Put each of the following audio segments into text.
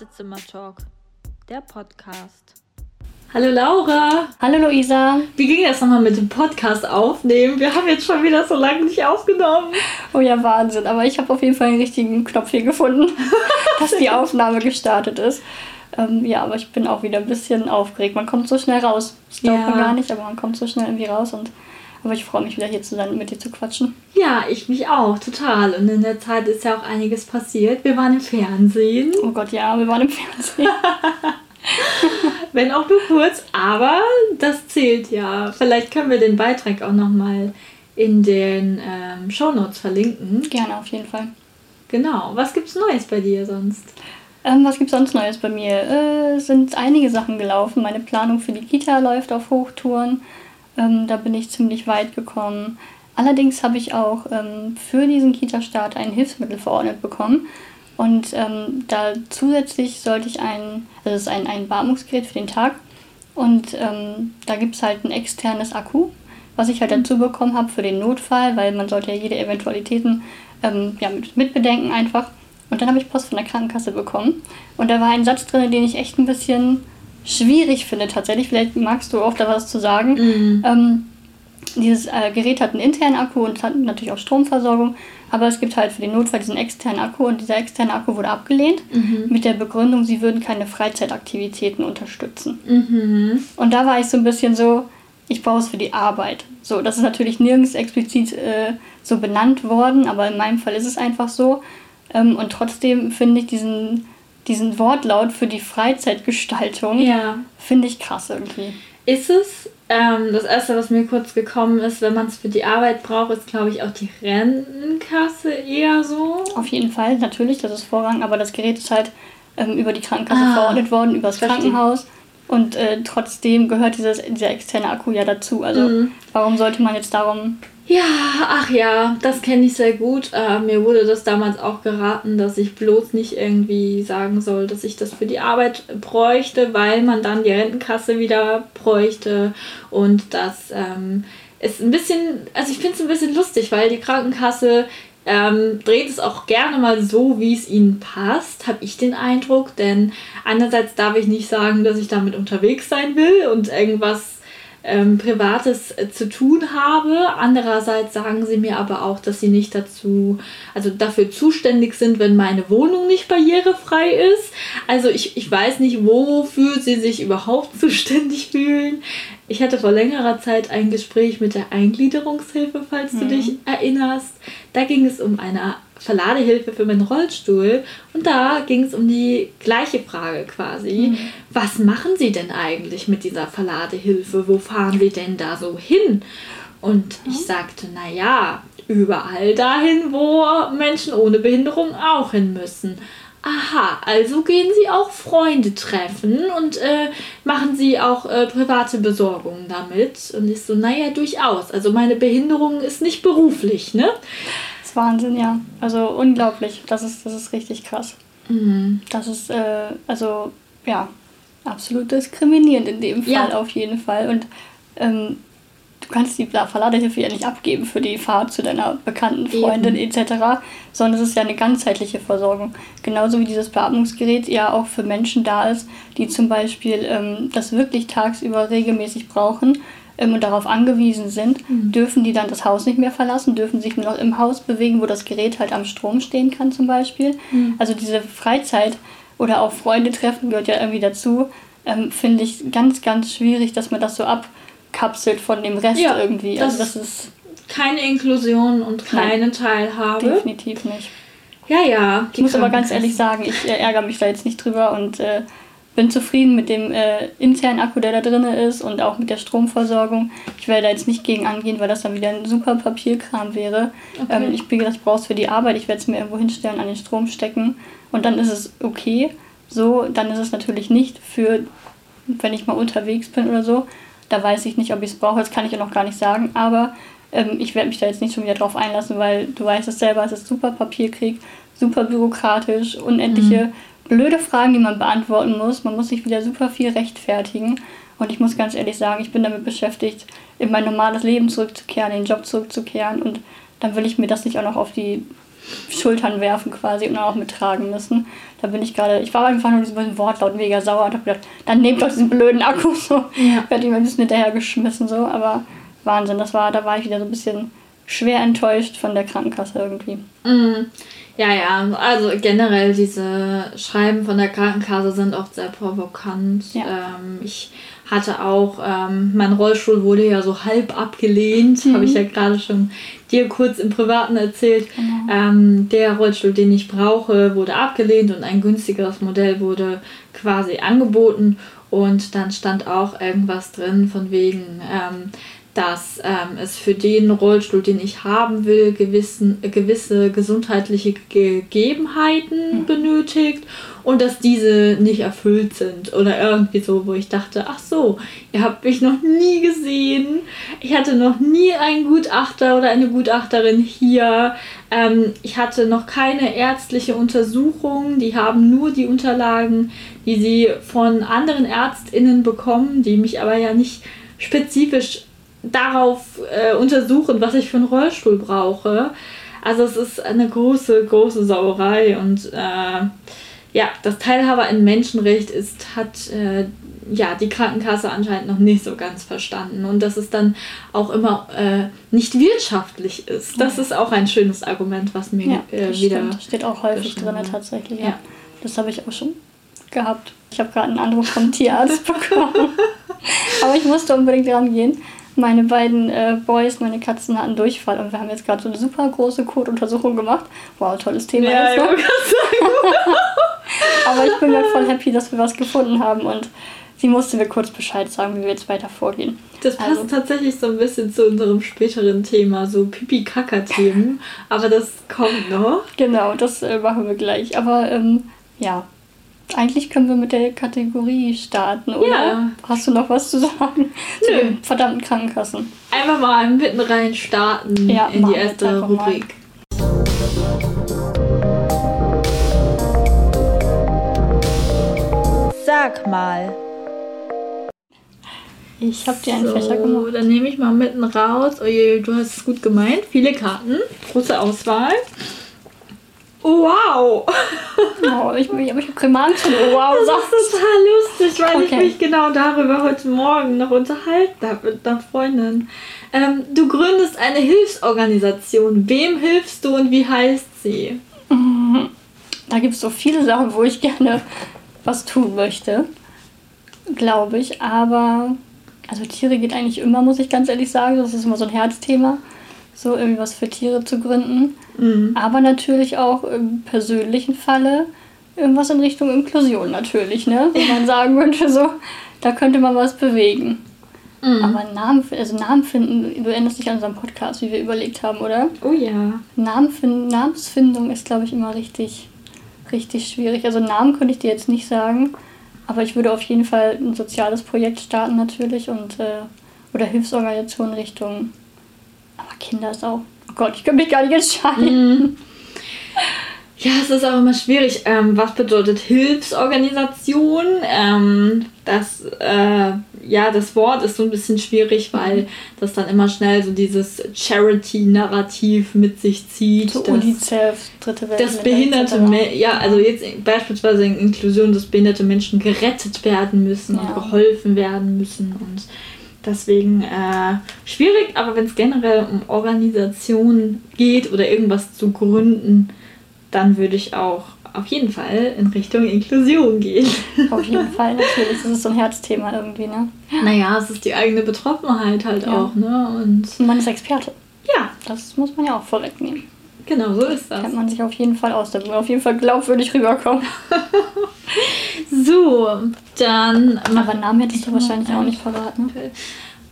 Wartezimmer-Talk, der Podcast. Hallo Laura. Hallo Luisa. Wie ging das nochmal mit dem Podcast aufnehmen? Wir haben jetzt schon wieder so lange nicht aufgenommen. Oh ja, Wahnsinn. Aber ich habe auf jeden Fall einen richtigen Knopf hier gefunden, dass die Aufnahme gestartet ist. Ähm, ja, aber ich bin auch wieder ein bisschen aufgeregt. Man kommt so schnell raus. Das glaubt ja. man gar nicht, aber man kommt so schnell irgendwie raus und aber ich freue mich wieder hier zu sein und mit dir zu quatschen. Ja, ich mich auch, total. Und in der Zeit ist ja auch einiges passiert. Wir waren im Fernsehen. Oh Gott, ja, wir waren im Fernsehen. Wenn auch nur kurz, aber das zählt ja. Vielleicht können wir den Beitrag auch nochmal in den ähm, Shownotes verlinken. Gerne, auf jeden Fall. Genau. Was gibt's Neues bei dir sonst? Ähm, was gibt's sonst Neues bei mir? Äh, sind einige Sachen gelaufen. Meine Planung für die Kita läuft auf Hochtouren. Ähm, da bin ich ziemlich weit gekommen. Allerdings habe ich auch ähm, für diesen Kita-Start ein Hilfsmittel verordnet bekommen. Und ähm, da zusätzlich sollte ich ein, also es ist ein, ein Beatmungsgerät für den Tag. Und ähm, da gibt es halt ein externes Akku, was ich halt dazu bekommen habe für den Notfall, weil man sollte ja jede Eventualitäten ähm, ja, mit, mitbedenken einfach. Und dann habe ich Post von der Krankenkasse bekommen. Und da war ein Satz drin, den ich echt ein bisschen schwierig finde tatsächlich. Vielleicht magst du auch da was zu sagen. Mhm. Ähm, dieses äh, Gerät hat einen internen Akku und hat natürlich auch Stromversorgung, aber es gibt halt für den Notfall diesen externen Akku und dieser externe Akku wurde abgelehnt mhm. mit der Begründung, sie würden keine Freizeitaktivitäten unterstützen. Mhm. Und da war ich so ein bisschen so, ich brauche es für die Arbeit. So, das ist natürlich nirgends explizit äh, so benannt worden, aber in meinem Fall ist es einfach so. Ähm, und trotzdem finde ich diesen diesen Wortlaut für die Freizeitgestaltung ja. finde ich krass irgendwie. Ist es? Ähm, das erste, was mir kurz gekommen ist, wenn man es für die Arbeit braucht, ist, glaube ich, auch die Rentenkasse eher so. Auf jeden Fall, natürlich, das ist Vorrang, aber das Gerät ist halt ähm, über die Krankenkasse ah, verordnet worden, über das Krankenhaus. Und äh, trotzdem gehört dieses, dieser externe Akku ja dazu. Also mhm. warum sollte man jetzt darum ja, ach ja, das kenne ich sehr gut. Äh, mir wurde das damals auch geraten, dass ich bloß nicht irgendwie sagen soll, dass ich das für die Arbeit bräuchte, weil man dann die Rentenkasse wieder bräuchte. Und das ähm, ist ein bisschen, also ich finde es ein bisschen lustig, weil die Krankenkasse ähm, dreht es auch gerne mal so, wie es ihnen passt, habe ich den Eindruck. Denn einerseits darf ich nicht sagen, dass ich damit unterwegs sein will und irgendwas ähm, Privates äh, zu tun habe. Andererseits sagen sie mir aber auch, dass sie nicht dazu, also dafür zuständig sind, wenn meine Wohnung nicht barrierefrei ist. Also ich, ich weiß nicht, wofür sie sich überhaupt zuständig fühlen. Ich hatte vor längerer Zeit ein Gespräch mit der Eingliederungshilfe, falls mhm. du dich erinnerst. Da ging es um eine Verladehilfe für meinen Rollstuhl. Und da ging es um die gleiche Frage quasi. Mhm. Was machen Sie denn eigentlich mit dieser Verladehilfe? Wo fahren Sie denn da so hin? Und ich sagte, naja, überall dahin, wo Menschen ohne Behinderung auch hin müssen. Aha, also gehen Sie auch Freunde treffen und äh, machen Sie auch äh, private Besorgungen damit. Und ich so, naja, durchaus. Also meine Behinderung ist nicht beruflich, ne? Ist Wahnsinn, ja. Also unglaublich. Das ist, das ist richtig krass. Mhm. Das ist, äh, also, ja, absolut diskriminierend in dem Fall ja. auf jeden Fall. Und ähm, du kannst die Verladehilfe ja nicht abgeben für die Fahrt zu deiner bekannten Freundin Eben. etc., sondern es ist ja eine ganzheitliche Versorgung. Genauso wie dieses Beatmungsgerät ja auch für Menschen da ist, die zum Beispiel ähm, das wirklich tagsüber regelmäßig brauchen ähm, und darauf angewiesen sind, mhm. dürfen die dann das Haus nicht mehr verlassen, dürfen sich nur noch im Haus bewegen, wo das Gerät halt am Strom stehen kann zum Beispiel. Mhm. Also diese Freizeit oder auch Freunde treffen gehört ja irgendwie dazu. Ähm, Finde ich ganz, ganz schwierig, dass man das so abkapselt von dem Rest ja, irgendwie. Das also das ist keine Inklusion und keine Nein, Teilhabe. Definitiv nicht. Ja, ja. Ich muss aber ganz ehrlich sagen, ich äh, ärgere mich da jetzt nicht drüber und äh, bin zufrieden mit dem äh, internen Akku, der da drin ist und auch mit der Stromversorgung. Ich werde da jetzt nicht gegen angehen, weil das dann wieder ein super Papierkram wäre. Okay. Ähm, ich bin gedacht, ich brauche es für die Arbeit. Ich werde es mir irgendwo hinstellen, an den Strom stecken und dann ist es okay. So, dann ist es natürlich nicht für, wenn ich mal unterwegs bin oder so. Da weiß ich nicht, ob ich es brauche. Das kann ich ja noch gar nicht sagen. Aber ähm, ich werde mich da jetzt nicht schon wieder drauf einlassen, weil du weißt es selber, es ist super Papierkrieg, super bürokratisch, unendliche. Mhm blöde Fragen, die man beantworten muss. Man muss sich wieder super viel rechtfertigen. Und ich muss ganz ehrlich sagen, ich bin damit beschäftigt, in mein normales Leben zurückzukehren, in den Job zurückzukehren. Und dann will ich mir das nicht auch noch auf die Schultern werfen quasi und auch mittragen müssen. Da bin ich gerade, ich war einfach nur diesem Wortlaut mega sauer und hab gedacht, dann nehmt doch diesen blöden Akku so. Ja. Werde ihm ein bisschen hinterher geschmissen so, aber Wahnsinn, das war, da war ich wieder so ein bisschen schwer enttäuscht von der Krankenkasse irgendwie. Mm. Ja, ja, also generell diese Schreiben von der Krankenkasse sind oft sehr provokant. Ja. Ähm, ich hatte auch, ähm, mein Rollstuhl wurde ja so halb abgelehnt, mhm. habe ich ja gerade schon dir kurz im Privaten erzählt. Genau. Ähm, der Rollstuhl, den ich brauche, wurde abgelehnt und ein günstigeres Modell wurde quasi angeboten. Und dann stand auch irgendwas drin von wegen, ähm, dass ähm, es für den Rollstuhl, den ich haben will, gewissen, äh, gewisse gesundheitliche Gegebenheiten mhm. benötigt und dass diese nicht erfüllt sind oder irgendwie so, wo ich dachte, ach so, ihr habt mich noch nie gesehen, ich hatte noch nie einen Gutachter oder eine Gutachterin hier, ähm, ich hatte noch keine ärztliche Untersuchung, die haben nur die Unterlagen, die sie von anderen Ärztinnen bekommen, die mich aber ja nicht spezifisch darauf äh, untersuchen, was ich für einen Rollstuhl brauche. Also es ist eine große, große Sauerei und äh, ja, das Teilhaber in Menschenrecht ist, hat äh, ja die Krankenkasse anscheinend noch nicht so ganz verstanden und dass es dann auch immer äh, nicht wirtschaftlich ist. Das ist auch ein schönes Argument, was mir ja, äh, wieder. Stimmt. Steht auch häufig drin tatsächlich. Ja. ja. Das habe ich auch schon gehabt. Ich habe gerade einen Anruf vom Tierarzt bekommen. Aber ich musste unbedingt rangehen meine beiden äh, Boys, meine Katzen hatten Durchfall und wir haben jetzt gerade so eine super große Kotuntersuchung gemacht. Wow, tolles Thema. Ja, jetzt, ne? Aber ich bin mir voll happy, dass wir was gefunden haben und sie musste mir kurz Bescheid sagen, wie wir jetzt weiter vorgehen. Das passt also, tatsächlich so ein bisschen zu unserem späteren Thema, so Pipi-Kaka-Themen. Aber das kommt noch. Genau, das äh, machen wir gleich. Aber ähm, ja, eigentlich können wir mit der Kategorie starten, oder? Ja. Hast du noch was zu sagen zu den verdammten Krankenkassen? Einfach mal mitten rein starten ja, in die erste Rubrik. Sag mal. Ich habe dir einen so, Fächer gemacht. Dann nehme ich mal mitten raus. Oje, du hast es gut gemeint. Viele Karten, große Auswahl. Wow! Oh, ich, ich, ich habe Kremanschen. Wow, das ist total lustig, weil okay. ich mich genau darüber heute Morgen noch unterhalten habe mit einer Freundin. Ähm, du gründest eine Hilfsorganisation. Wem hilfst du und wie heißt sie? Da gibt es so viele Sachen, wo ich gerne was tun möchte. Glaube ich. Aber also Tiere geht eigentlich immer, muss ich ganz ehrlich sagen. Das ist immer so ein Herzthema so irgendwas für Tiere zu gründen. Mhm. Aber natürlich auch im persönlichen Falle irgendwas in Richtung Inklusion natürlich, ne? Wenn man sagen könnte, so, da könnte man was bewegen. Mhm. Aber Namen, also Namen finden, du erinnerst dich an unseren Podcast, wie wir überlegt haben, oder? Oh ja. Namen finden, Namensfindung ist, glaube ich, immer richtig, richtig schwierig. Also Namen könnte ich dir jetzt nicht sagen, aber ich würde auf jeden Fall ein soziales Projekt starten natürlich und äh, oder Hilfsorganisationen Richtung aber Kinder ist auch. Oh Gott, ich könnte mich gar nicht entscheiden. Mhm. Ja, es ist auch immer schwierig. Ähm, was bedeutet Hilfsorganisation? Ähm, das, äh, ja, das Wort ist so ein bisschen schwierig, weil das dann immer schnell so dieses Charity-Narrativ mit sich zieht. So UNICEF, dritte Welt. Das behinderte, Me ja, also jetzt beispielsweise in Inklusion, dass behinderte Menschen gerettet werden müssen ja. und geholfen werden müssen und Deswegen äh, schwierig, aber wenn es generell um Organisation geht oder irgendwas zu gründen, dann würde ich auch auf jeden Fall in Richtung Inklusion gehen. Auf jeden Fall, natürlich. Das ist so ein Herzthema irgendwie, ne? Naja, es ist die eigene Betroffenheit halt ja. auch, ne? Und man ist Experte. Ja. Das muss man ja auch vorwegnehmen. Genau, so ist das. Kennt man sich auf jeden Fall aus. Da will man auf jeden Fall glaubwürdig rüberkommen. so, dann. Aber Namen hättest du wahrscheinlich auch nicht verraten.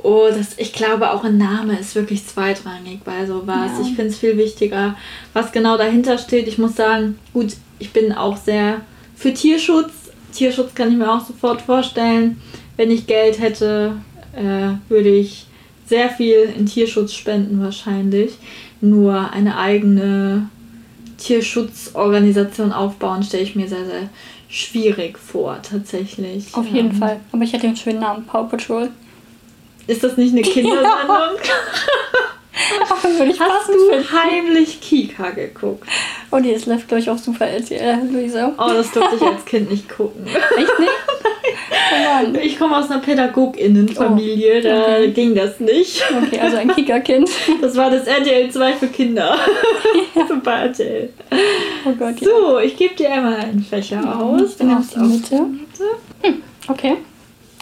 Oh, das, ich glaube auch ein Name ist wirklich zweitrangig bei sowas. Ja. Ich finde es viel wichtiger, was genau dahinter steht. Ich muss sagen, gut, ich bin auch sehr für Tierschutz. Tierschutz kann ich mir auch sofort vorstellen. Wenn ich Geld hätte, äh, würde ich sehr viel in Tierschutz spenden wahrscheinlich nur eine eigene Tierschutzorganisation aufbauen, stelle ich mir sehr, sehr schwierig vor, tatsächlich. Auf jeden Fall. Aber ich hätte den schönen Namen Paw Patrol. Ist das nicht eine Kindersendung? Hast du heimlich Kika geguckt? Oh nee, es läuft glaube ich auch super RTL, Luisa. Oh, das durfte ich als Kind nicht gucken. Echt nicht? Oh. Ich komme aus einer PädagogInnenfamilie, da Oh, okay. ging das nicht. Okay, also ein Kika-Kind. Das war das RTL 2 für Kinder. Super RTL. Oh Gott, ja. So, ich gebe dir einmal einen Fächer aus. Ich bin auf die Mitte. Okay.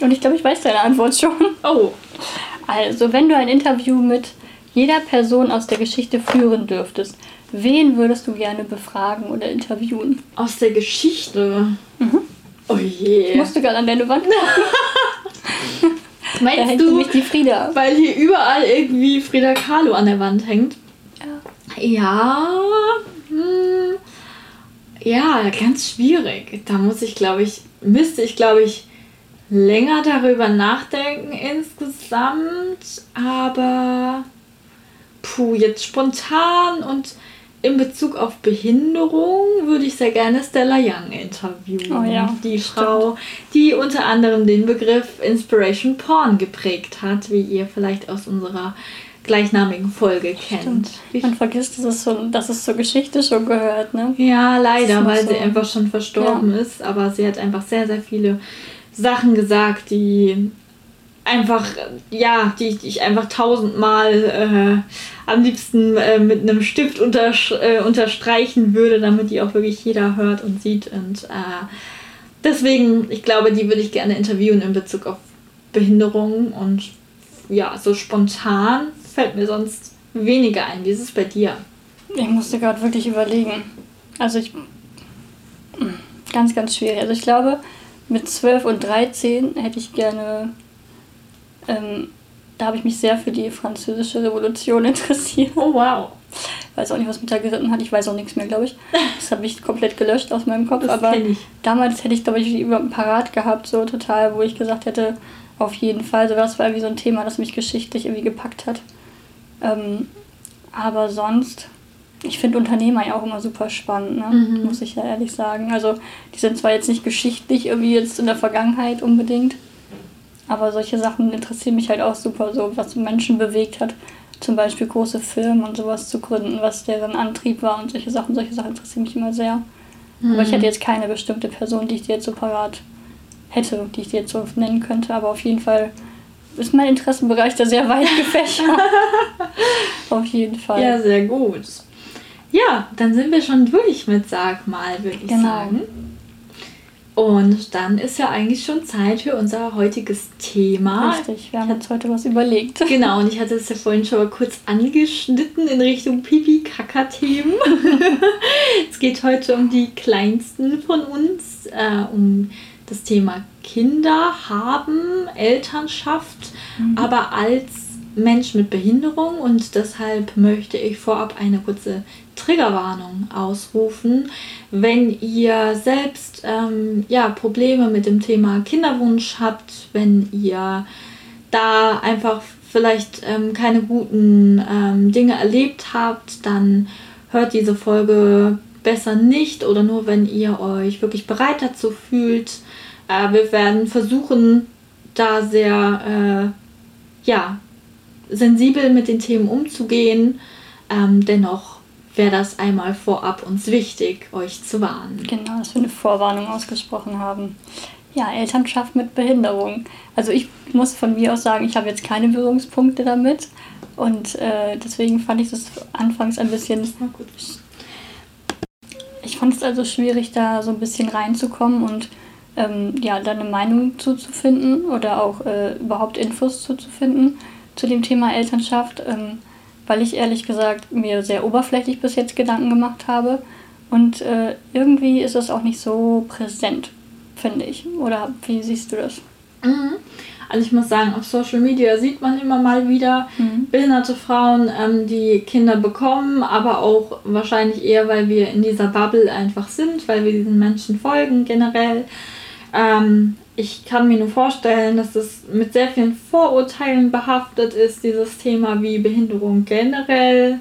Und ich glaube, ich weiß deine Antwort schon. Oh, Also, wenn du ein Interview mit jeder Person aus der Geschichte führen dürftest, wen würdest du gerne befragen oder interviewen? aus der Geschichte. Oh je. Ich musste gerade an deine Wand gucken. Meinst du, nämlich die Frieda. weil hier überall irgendwie Frida Kahlo an der Wand hängt? Ja. Ja, hm, ja, ganz schwierig. Da muss ich, glaube ich, müsste ich, glaube ich, länger darüber nachdenken insgesamt. Aber, puh, jetzt spontan und in Bezug auf Behinderung würde ich sehr gerne Stella Young interviewen. Oh ja, Die Frau, die unter anderem den Begriff Inspiration Porn geprägt hat, wie ihr vielleicht aus unserer gleichnamigen Folge kennt. Wie Man vergisst, dass es, so, dass es zur Geschichte schon gehört, ne? Ja, leider, weil noch sie so. einfach schon verstorben ist. Aber sie hat einfach sehr, sehr viele Sachen gesagt, die einfach, ja, die, die ich einfach tausendmal äh, am liebsten äh, mit einem Stift untersch äh, unterstreichen würde, damit die auch wirklich jeder hört und sieht. Und äh, deswegen, ich glaube, die würde ich gerne interviewen in Bezug auf Behinderung. Und ja, so spontan fällt mir sonst weniger ein. Wie ist es bei dir? Ich musste gerade wirklich überlegen. Also ich. Ganz, ganz schwierig. Also ich glaube, mit 12 und 13 hätte ich gerne. Ähm, da habe ich mich sehr für die französische Revolution interessiert. Oh, wow. Weiß auch nicht, was mit da geritten hat. Ich weiß auch nichts mehr, glaube ich. Das habe ich komplett gelöscht aus meinem Kopf. Das Aber damals hätte ich, glaube ich, über parat gehabt, so total, wo ich gesagt hätte, auf jeden Fall. So, das war irgendwie so ein Thema, das mich geschichtlich irgendwie gepackt hat. Ähm, aber sonst, ich finde Unternehmer ja auch immer super spannend, ne? Mhm. muss ich ja ehrlich sagen. Also, die sind zwar jetzt nicht geschichtlich irgendwie jetzt in der Vergangenheit unbedingt, aber solche Sachen interessieren mich halt auch super, so was Menschen bewegt hat. Zum Beispiel große Firmen und sowas zu gründen, was deren Antrieb war und solche Sachen. Solche Sachen interessieren mich immer sehr. Aber ich hätte jetzt keine bestimmte Person, die ich dir jetzt so parat hätte, die ich dir jetzt so nennen könnte. Aber auf jeden Fall ist mein Interessenbereich da sehr weit gefächert. auf jeden Fall. Ja, sehr gut. Ja, dann sind wir schon durch mit Sag mal, würde ich Genau. sagen. Und dann ist ja eigentlich schon Zeit für unser heutiges Thema. Richtig, wir haben uns heute was überlegt. Genau, und ich hatte es ja vorhin schon mal kurz angeschnitten in Richtung Pipi-Kaka-Themen. es geht heute um die kleinsten von uns, äh, um das Thema Kinder haben, Elternschaft, aber als Mensch mit Behinderung und deshalb möchte ich vorab eine kurze Triggerwarnung ausrufen. Wenn ihr selbst ähm, ja, Probleme mit dem Thema Kinderwunsch habt, wenn ihr da einfach vielleicht ähm, keine guten ähm, Dinge erlebt habt, dann hört diese Folge besser nicht oder nur wenn ihr euch wirklich bereit dazu fühlt. Äh, wir werden versuchen, da sehr äh, ja, sensibel mit den Themen umzugehen. Ähm, dennoch wäre das einmal vorab uns wichtig, euch zu warnen. Genau, dass wir eine Vorwarnung ausgesprochen haben. Ja, Elternschaft mit Behinderung. Also ich muss von mir aus sagen, ich habe jetzt keine Berührungspunkte damit. Und äh, deswegen fand ich das anfangs ein bisschen. Ich fand es also schwierig, da so ein bisschen reinzukommen und ähm, ja, da eine Meinung zuzufinden oder auch äh, überhaupt Infos zuzufinden zu dem Thema Elternschaft, ähm, weil ich ehrlich gesagt mir sehr oberflächlich bis jetzt Gedanken gemacht habe und äh, irgendwie ist es auch nicht so präsent, finde ich. Oder wie siehst du das? Mhm. Also ich muss sagen, auf Social Media sieht man immer mal wieder Mhm. behinderte Frauen, ähm, die Kinder bekommen, aber auch wahrscheinlich eher, weil wir in dieser Bubble einfach sind, weil wir diesen Menschen folgen generell. Ähm, ich kann mir nur vorstellen, dass es mit sehr vielen Vorurteilen behaftet ist, dieses Thema wie Behinderung generell.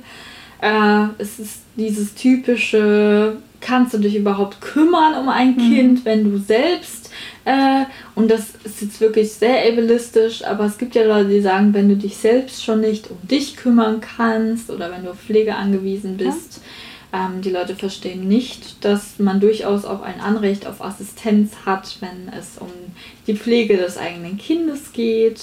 Äh, es ist dieses typische, kannst du dich überhaupt kümmern um ein Kind, wenn du selbst Äh, und das ist jetzt wirklich sehr ableistisch, aber es gibt ja Leute, die sagen, wenn du dich selbst schon nicht um dich kümmern kannst oder wenn du auf Pflege angewiesen bist, ja. Ähm, die Leute verstehen nicht, dass man durchaus auch ein Anrecht auf Assistenz hat, wenn es um die Pflege des eigenen Kindes geht.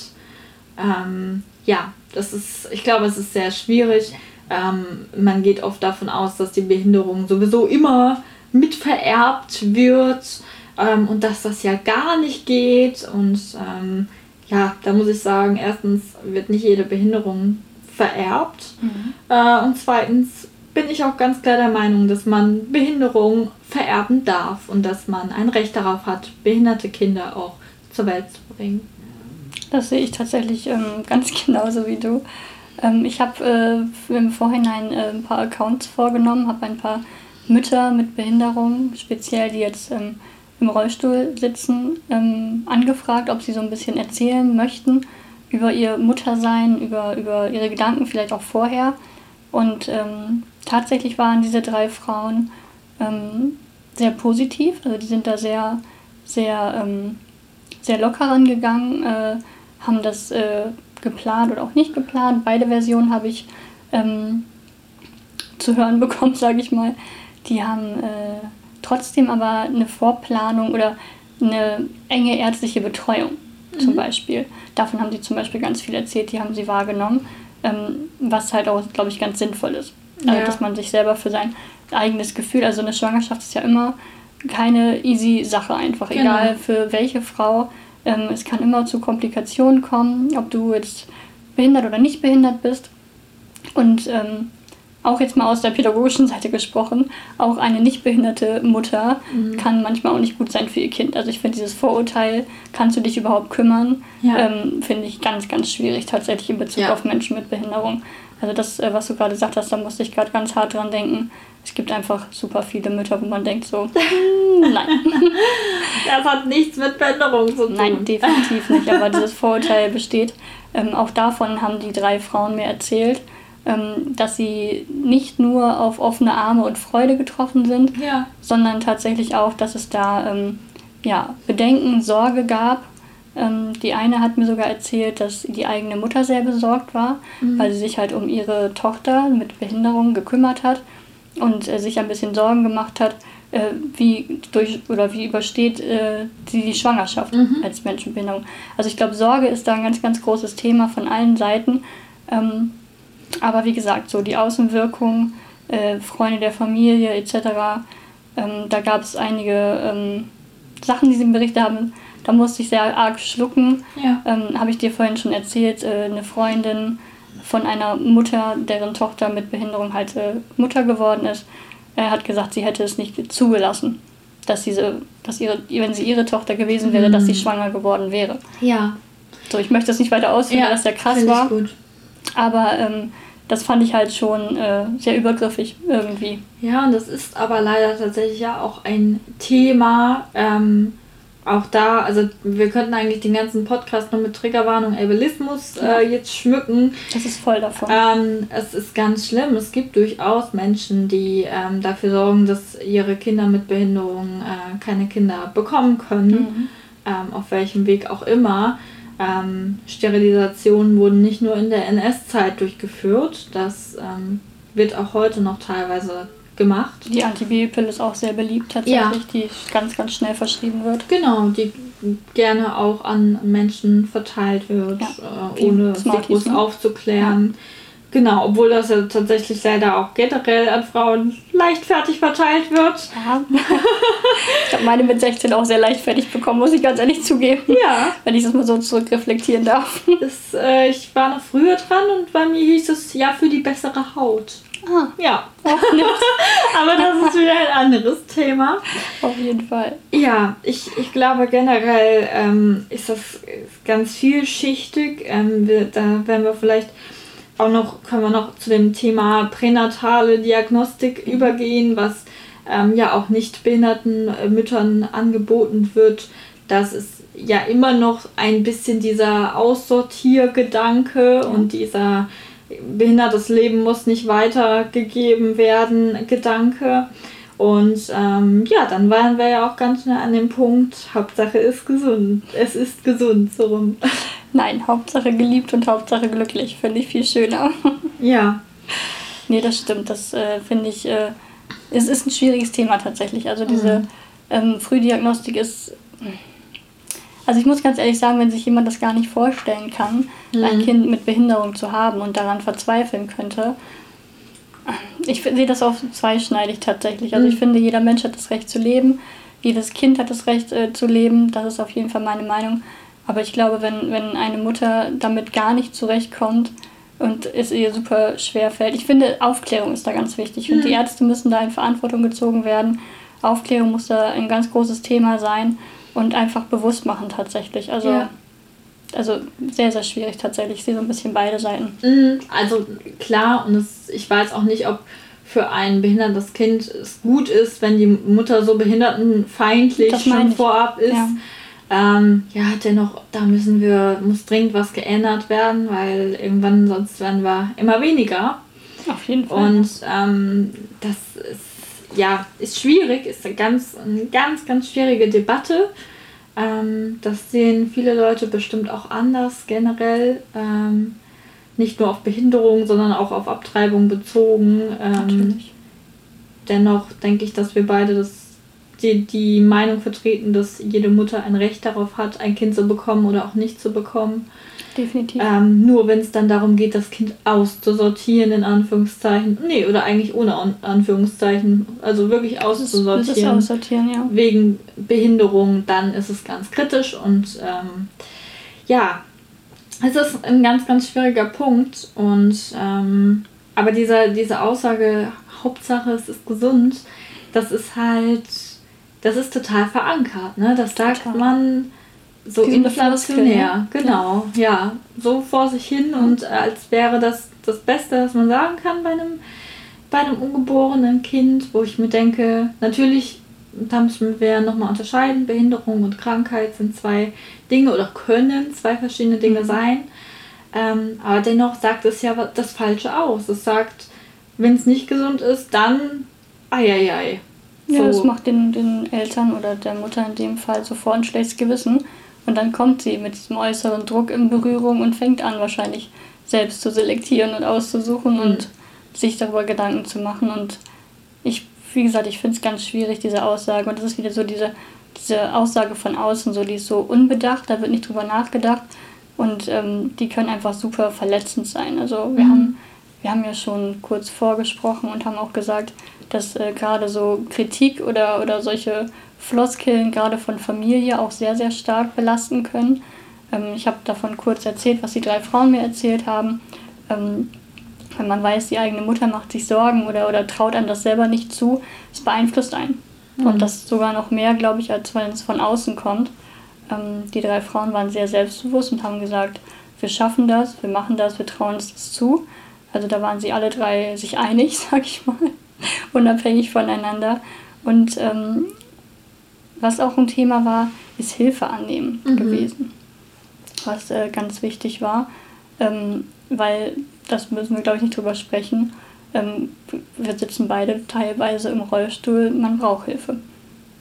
Ähm, ja, das ist, ich glaube, es ist sehr schwierig. Ähm, man geht oft davon aus, dass die Behinderung sowieso immer mitvererbt wird ähm, und dass das ja gar nicht geht. Und ähm, ja, da muss ich sagen, erstens wird nicht jede Behinderung vererbt mhm. äh, und zweitens bin ich auch ganz klar der Meinung, dass man Behinderung vererben darf und dass man ein Recht darauf hat, behinderte Kinder auch zur Welt zu bringen. Das sehe ich tatsächlich ähm, ganz genauso wie du. Ähm, ich habe äh, im Vorhinein äh, ein paar Accounts vorgenommen, habe ein paar Mütter mit Behinderung, speziell die jetzt ähm, im Rollstuhl sitzen, ähm, angefragt, ob sie so ein bisschen erzählen möchten über ihr Muttersein, über, über ihre Gedanken vielleicht auch vorher. Und ähm, tatsächlich waren diese drei Frauen ähm, sehr positiv, also die sind da sehr, sehr, ähm, sehr locker rangegangen, äh, haben das äh, geplant oder auch nicht geplant. Beide Versionen habe ich ähm, zu hören bekommen, sage ich mal. Die haben äh, trotzdem aber eine Vorplanung oder eine enge ärztliche Betreuung mhm. zum Beispiel. Davon haben sie zum Beispiel ganz viel erzählt, die haben sie wahrgenommen, ähm, was halt auch, glaube ich, ganz sinnvoll ist. Also, ja. dass man sich selber für sein eigenes Gefühl, also eine Schwangerschaft ist ja immer keine easy Sache einfach, genau. egal für welche Frau ähm, es kann immer zu Komplikationen kommen, ob du jetzt behindert oder nicht behindert bist. Und ähm, auch jetzt mal aus der pädagogischen Seite gesprochen, auch eine nicht behinderte Mutter mhm. kann manchmal auch nicht gut sein für ihr Kind. Also ich finde dieses Vorurteil, kannst du dich überhaupt kümmern, ja. ähm, finde ich ganz, ganz schwierig tatsächlich in Bezug ja. auf Menschen mit Behinderung. Also das, äh, was du gerade gesagt hast, da musste ich gerade ganz hart dran denken. Es gibt einfach super viele Mütter, wo man denkt so, nein. Das hat nichts mit Behinderung zu tun. Nein, definitiv nicht. Aber dieses Vorurteil besteht. Ähm, auch davon haben die drei Frauen mir erzählt, dass sie nicht nur auf offene Arme und Freude getroffen sind, ja. sondern tatsächlich auch, dass es da ähm, ja, Bedenken, Sorge gab ähm, die eine hat mir sogar erzählt, dass die eigene Mutter sehr besorgt war, mhm. weil sie sich halt um ihre Tochter mit Behinderung gekümmert hat und äh, sich ein bisschen Sorgen gemacht hat, äh, wie durch oder wie übersteht äh, sie die Schwangerschaft mhm. als Mensch mit Behinderung. Also ich glaube, Sorge ist da ein ganz, ganz großes Thema von allen Seiten. Ähm, aber wie gesagt, so die Außenwirkung, äh, Freunde der Familie etc., ähm, da gab es einige ähm, Sachen, die sie berichtet haben, da musste ich sehr arg schlucken. Ja. Ähm, Habe ich dir vorhin schon erzählt, äh, eine Freundin von einer Mutter, deren Tochter mit Behinderung halt äh, Mutter geworden ist, äh, hat gesagt, sie hätte es nicht zugelassen, dass diese, dass ihre, wenn sie ihre Tochter gewesen wäre, mhm. dass sie schwanger geworden wäre. Ja. So, ich möchte das nicht weiter ausführen, ja, weil das sehr krass war. Gut. Aber ähm, das fand ich halt schon äh, sehr übergriffig irgendwie. Ja, und das ist aber leider tatsächlich ja auch ein Thema, ähm, auch da, also wir könnten eigentlich den ganzen Podcast nur mit Triggerwarnung Ableismus äh, jetzt schmücken. Das ist voll davon. Ähm, es ist ganz schlimm. Es gibt durchaus Menschen, die ähm, dafür sorgen, dass ihre Kinder mit Behinderung äh, keine Kinder bekommen können, mhm. ähm, auf welchem Weg auch immer. Ähm, Sterilisationen wurden nicht nur in der NS-Zeit durchgeführt, das ähm, wird auch heute noch teilweise gemacht. Die Antibabypille ist auch sehr beliebt tatsächlich, ja. die ganz, ganz schnell verschrieben wird. Genau, die gerne auch an Menschen verteilt wird, ja. äh, ohne sich ne? aufzuklären. Ja. Genau, obwohl das ja tatsächlich leider auch generell an Frauen leichtfertig verteilt wird. Ja. ich habe meine mit 16 auch sehr leichtfertig bekommen, muss ich ganz ehrlich zugeben. Ja. Wenn ich das mal so zurückreflektieren darf. Das, äh, ich war noch früher dran und bei mir hieß es ja für die bessere Haut. Ah. Ja. Aber das ist wieder ein anderes Thema. Auf jeden Fall. Ja, ich, ich glaube generell ähm, ist das ganz vielschichtig. Ähm, wir, da werden wir vielleicht auch noch, können wir noch zu dem Thema pränatale Diagnostik mhm. übergehen, was ähm, ja auch nicht behinderten äh, Müttern angeboten wird. Das ist ja immer noch ein bisschen dieser Aussortiergedanke ja. und dieser behindertes Leben muss nicht weitergegeben werden, Gedanke. Und ähm, ja, dann waren wir ja auch ganz schnell an dem Punkt, Hauptsache ist gesund. Es ist gesund, so rum. Nein, Hauptsache geliebt und Hauptsache glücklich. Finde ich viel schöner. Ja. Nee, das stimmt. Das äh, finde ich, äh, es ist ein schwieriges Thema tatsächlich. Also diese mhm. ähm, Frühdiagnostik ist. Also ich muss ganz ehrlich sagen, wenn sich jemand das gar nicht vorstellen kann, mhm. ein Kind mit Behinderung zu haben und daran verzweifeln könnte, ich sehe das auch zweischneidig tatsächlich. Also ich mhm. finde, jeder Mensch hat das Recht zu leben, jedes Kind hat das Recht äh, zu leben, das ist auf jeden Fall meine Meinung. Aber ich glaube, wenn, wenn eine Mutter damit gar nicht zurechtkommt und es ihr super schwer fällt, ich finde, Aufklärung ist da ganz wichtig. Und die mhm. Ärzte müssen da in Verantwortung gezogen werden. Aufklärung muss da ein ganz großes Thema sein und einfach bewusst machen tatsächlich. Also ja also sehr, sehr schwierig tatsächlich. Ich sehe so ein bisschen beide Seiten. Mhm, also klar, und das, ich weiß auch nicht, ob für ein behindertes Kind es gut ist, wenn die Mutter so behindertenfeindlich schon vorab ist. Ja. Ähm, ja, dennoch, da müssen wir, muss dringend was geändert werden, weil irgendwann sonst werden wir immer weniger. Auf jeden Fall. Und ähm, das ist, ja, ist schwierig, ist eine ganz, eine ganz, ganz schwierige Debatte. Ähm, das sehen viele Leute bestimmt auch anders generell. Ähm, nicht nur auf Behinderung, sondern auch auf Abtreibung bezogen. Ähm, Natürlich. Dennoch denke ich, dass wir beide das, die, die Meinung vertreten, dass jede Mutter ein Recht darauf hat, ein Kind zu bekommen oder auch nicht zu bekommen. Definitiv. Ähm, nur wenn es dann darum geht, das Kind auszusortieren, in Anführungszeichen. Nee, oder eigentlich ohne An Anführungszeichen. Also wirklich auszusortieren. Das ist aussortieren, ja. Wegen Behinderung, dann ist es ganz kritisch. Und ähm, ja, es ist ein ganz, ganz schwieriger Punkt. Und ähm, aber dieser, diese Aussage, Hauptsache es ist gesund, das ist halt, das ist total verankert. Ne? Das sagt total. man so inflationär, genau, ja, so vor sich hin und als wäre das das Beste, was man sagen kann bei einem, bei einem ungeborenen Kind, wo ich mir denke, natürlich, da müssen wir nochmal unterscheiden, Behinderung und Krankheit sind zwei Dinge oder können zwei verschiedene Dinge mhm. sein, ähm, aber dennoch sagt es ja das Falsche aus. Es sagt, wenn es nicht gesund ist, dann eieiei. Ja, so. das macht den, den Eltern oder der Mutter in dem Fall sofort ein schlechtes Gewissen und dann kommt sie mit diesem äußeren Druck in Berührung und fängt an, wahrscheinlich selbst zu selektieren und auszusuchen mhm. und sich darüber Gedanken zu machen. Und ich, wie gesagt, ich finde es ganz schwierig, diese Aussage. Und das ist wieder so diese, diese Aussage von außen, so die ist so unbedacht, da wird nicht drüber nachgedacht. Und ähm, die können einfach super verletzend sein. Also wir, mhm. haben, wir haben ja schon kurz vorgesprochen und haben auch gesagt, dass äh, gerade so Kritik oder, oder solche Floskeln gerade von Familie auch sehr, sehr stark belasten können. Ähm, ich habe davon kurz erzählt, was die drei Frauen mir erzählt haben. Ähm, wenn man weiß, die eigene Mutter macht sich Sorgen oder, oder traut einem das selber nicht zu, es beeinflusst einen. Mhm. Und das sogar noch mehr, glaube ich, als wenn es von außen kommt. Ähm, die drei Frauen waren sehr selbstbewusst und haben gesagt, wir schaffen das, wir machen das, wir trauen uns das zu. Also da waren sie alle drei sich einig, sag ich mal, unabhängig voneinander. Und ähm, was auch ein Thema war, ist Hilfe annehmen mhm. gewesen. Was äh, ganz wichtig war, ähm, weil das müssen wir, glaube ich, nicht drüber sprechen. Ähm, wir sitzen beide teilweise im Rollstuhl, man braucht Hilfe.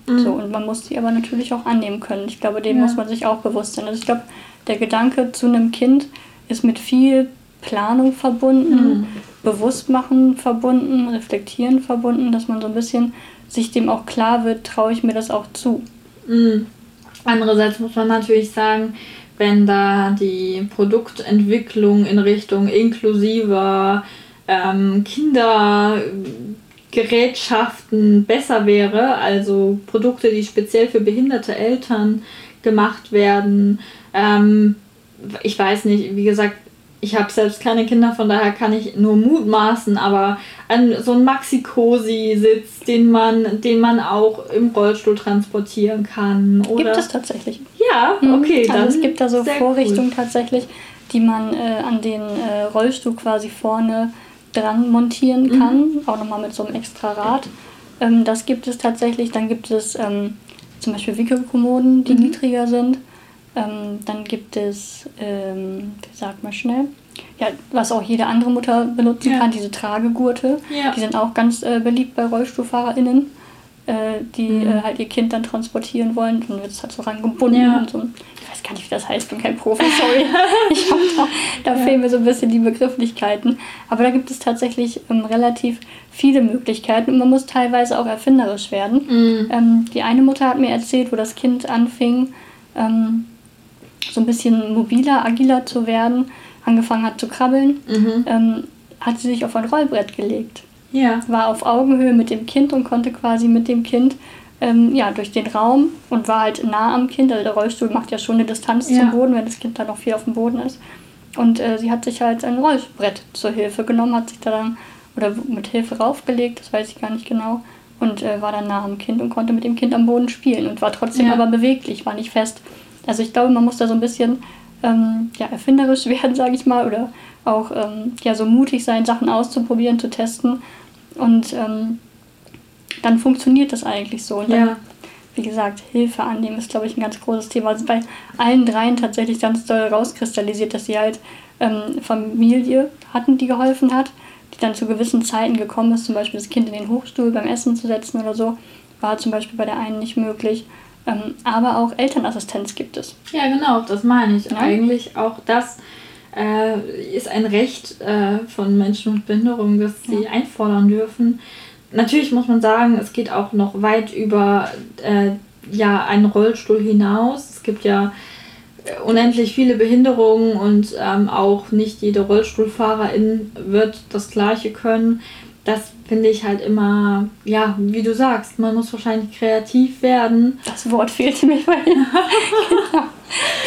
Mhm. So, und man muss sie aber natürlich auch annehmen können. Ich glaube, dem ja. muss man sich auch bewusst sein. Also ich glaube, der Gedanke zu einem Kind ist mit viel Planung verbunden, mhm. Bewusstmachen verbunden, Reflektieren verbunden, dass man so ein bisschen sich dem auch klar wird, traue ich mir das auch zu. Mhm. Andererseits muss man natürlich sagen, wenn da die Produktentwicklung in Richtung inklusiver ähm, Kindergerätschaften besser wäre, also Produkte, die speziell für behinderte Eltern gemacht werden, ähm, ich weiß nicht, wie gesagt, ich habe selbst keine Kinder, von daher kann ich nur mutmaßen, aber an so ein Maxi-Cosi-Sitz, den man, den man auch im Rollstuhl transportieren kann. Oder? Gibt es tatsächlich. Ja, mhm. okay. Also dann es gibt da so Vorrichtungen cool. tatsächlich, die man äh, an den äh, Rollstuhl quasi vorne dran montieren mhm. kann, mhm. auch nochmal mit so einem extra Rad. Ähm, das gibt es tatsächlich. Dann gibt es ähm, zum Beispiel Wickelkommoden, die mhm. niedriger sind. Ähm, dann gibt es, ähm, sag mal schnell, ja, was auch jede andere Mutter benutzen ja. kann, diese Tragegurte. Ja. Die sind auch ganz äh, beliebt bei RollstuhlfahrerInnen. äh, die mhm. äh, halt ihr Kind dann transportieren wollen. Dann wird es halt so rangebunden ja. und so. Ich weiß gar nicht, wie das heißt, ich bin kein Profi, sorry. ich da, da ja. fehlen mir so ein bisschen die Begrifflichkeiten. Aber da gibt es tatsächlich ähm, relativ viele Möglichkeiten und man muss teilweise auch erfinderisch werden. Mhm. Ähm, die eine Mutter hat mir erzählt, wo das Kind anfing, ähm, so ein bisschen mobiler, agiler zu werden, angefangen hat zu krabbeln, mhm. ähm, hat sie sich auf ein Rollbrett gelegt. Ja. War auf Augenhöhe mit dem Kind und konnte quasi mit dem Kind ähm, ja, durch den Raum und war halt nah am Kind. Also der Rollstuhl macht ja schon eine Distanz ja. zum Boden, wenn das Kind dann noch viel auf dem Boden ist. Und äh, sie hat sich halt ein Rollbrett zur Hilfe genommen, hat sich da dann oder mit Hilfe raufgelegt, das weiß ich gar nicht genau, und äh, war dann nah am Kind und konnte mit dem Kind am Boden spielen und war trotzdem ja. aber beweglich, war nicht fest. Also ich glaube, man muss da so ein bisschen ähm, ja, erfinderisch werden, sage ich mal, oder auch ähm, ja, so mutig sein, Sachen auszuprobieren, zu testen. Und ähm, dann funktioniert das eigentlich so. Und dann, ja. wie gesagt, Hilfe annehmen ist, glaube ich, ein ganz großes Thema. Also bei allen dreien tatsächlich ganz doll rauskristallisiert, dass sie halt ähm, Familie hatten, die geholfen hat, die dann zu gewissen Zeiten gekommen ist, zum Beispiel das Kind in den Hochstuhl beim Essen zu setzen oder so, war zum Beispiel bei der einen nicht möglich. Ähm, aber auch Elternassistenz gibt es. Ja, genau, das meine ich. Ja. Eigentlich auch das äh, ist ein Recht äh, von Menschen mit Behinderung, dass sie ja. einfordern dürfen. Natürlich muss man sagen, es geht auch noch weit über äh, ja, einen Rollstuhl hinaus. Es gibt ja unendlich viele Behinderungen und ähm, auch nicht jede Rollstuhlfahrerin wird das Gleiche können das finde ich halt immer, ja, wie du sagst, man muss wahrscheinlich kreativ werden. Das Wort fehlte mir bei genau.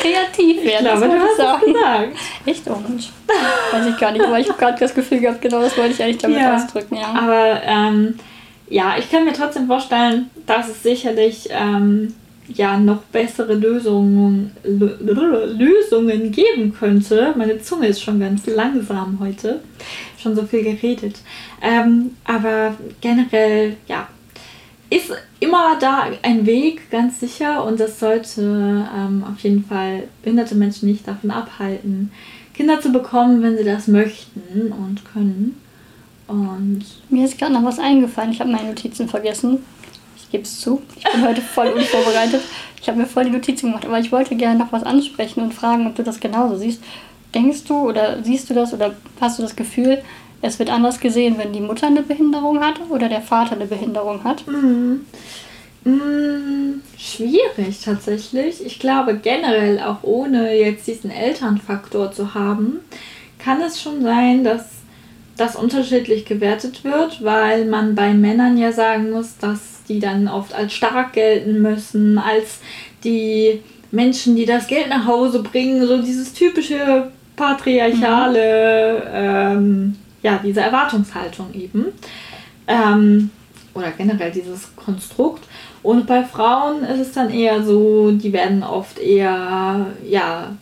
Kreativ werden. Ich glaube, du hast sagen. es gesagt. Echt? Mensch. Weiß ich gar nicht, aber ich habe gerade das Gefühl gehabt, genau das wollte ich eigentlich damit ja. ausdrücken, ja. Aber ähm, ja, ich kann mir trotzdem vorstellen, dass es sicherlich ähm, ja noch bessere Lösungen, Lösungen geben könnte. Meine Zunge ist schon ganz langsam heute. Schon so viel geredet. Ähm, aber generell, ja, ist immer da ein Weg, ganz sicher. Und das sollte ähm, auf jeden Fall behinderte Menschen nicht davon abhalten, Kinder zu bekommen, wenn sie das möchten und können. Und mir ist gerade noch was eingefallen. Ich habe meine Notizen vergessen gebe es zu. Ich bin heute voll unvorbereitet. Ich habe mir voll die Notizen gemacht, aber ich wollte gerne noch was ansprechen und fragen, ob du das genauso siehst. Denkst du oder siehst du das oder hast du das Gefühl, es wird anders gesehen, wenn die Mutter eine Behinderung hat oder der Vater eine Behinderung hat? Mhm. Mhm, schwierig tatsächlich. Ich glaube generell auch ohne jetzt diesen Elternfaktor zu haben, kann es schon sein, dass das unterschiedlich gewertet wird, weil man bei Männern ja sagen muss, dass die dann oft als stark gelten müssen, als die Menschen, die das Geld nach Hause bringen, so dieses typische patriarchale, ähm, ja, diese Erwartungshaltung eben. Ähm, oder generell dieses Konstrukt. Und bei Frauen ist es dann eher so, die werden oft eher, ja,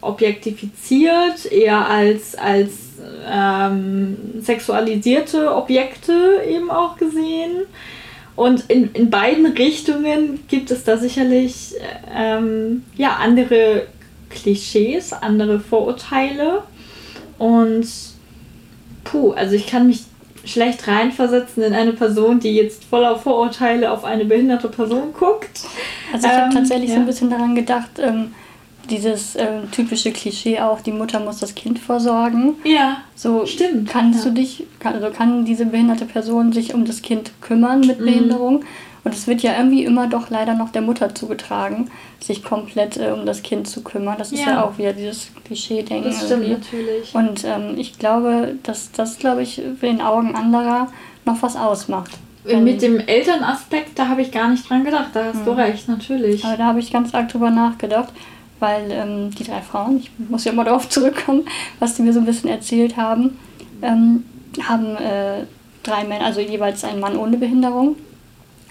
objektifiziert, eher als, als ähm, sexualisierte Objekte eben auch gesehen. Und in, in beiden Richtungen gibt es da sicherlich ähm, ja, andere Klischees, andere Vorurteile. Und puh, also ich kann mich schlecht reinversetzen in eine Person, die jetzt voller Vorurteile auf eine behinderte Person guckt. Also ich ähm, habe tatsächlich ja. so ein bisschen daran gedacht, ähm, dieses äh, typische Klischee auch, die Mutter muss das Kind versorgen. Ja. So stimmt. Kannst ja. du dich, kann, also kann diese behinderte Person sich um das Kind kümmern mit mhm. Behinderung? Und es wird ja irgendwie immer doch leider noch der Mutter zugetragen, sich komplett äh, um das Kind zu kümmern. Das ist ja, ja auch wieder dieses Klischee-Denken. Das stimmt irgendwie. natürlich. Und ähm, ich glaube, dass das, glaube ich, für den Augen anderer noch was ausmacht. Mit dem Elternaspekt, da habe ich gar nicht dran gedacht. Da hast mhm. du recht, natürlich. Aber da habe ich ganz arg drüber nachgedacht weil ähm, die drei Frauen, ich muss ja immer darauf zurückkommen, was die mir so ein bisschen erzählt haben, ähm, haben äh, drei Männer, also jeweils einen Mann ohne Behinderung.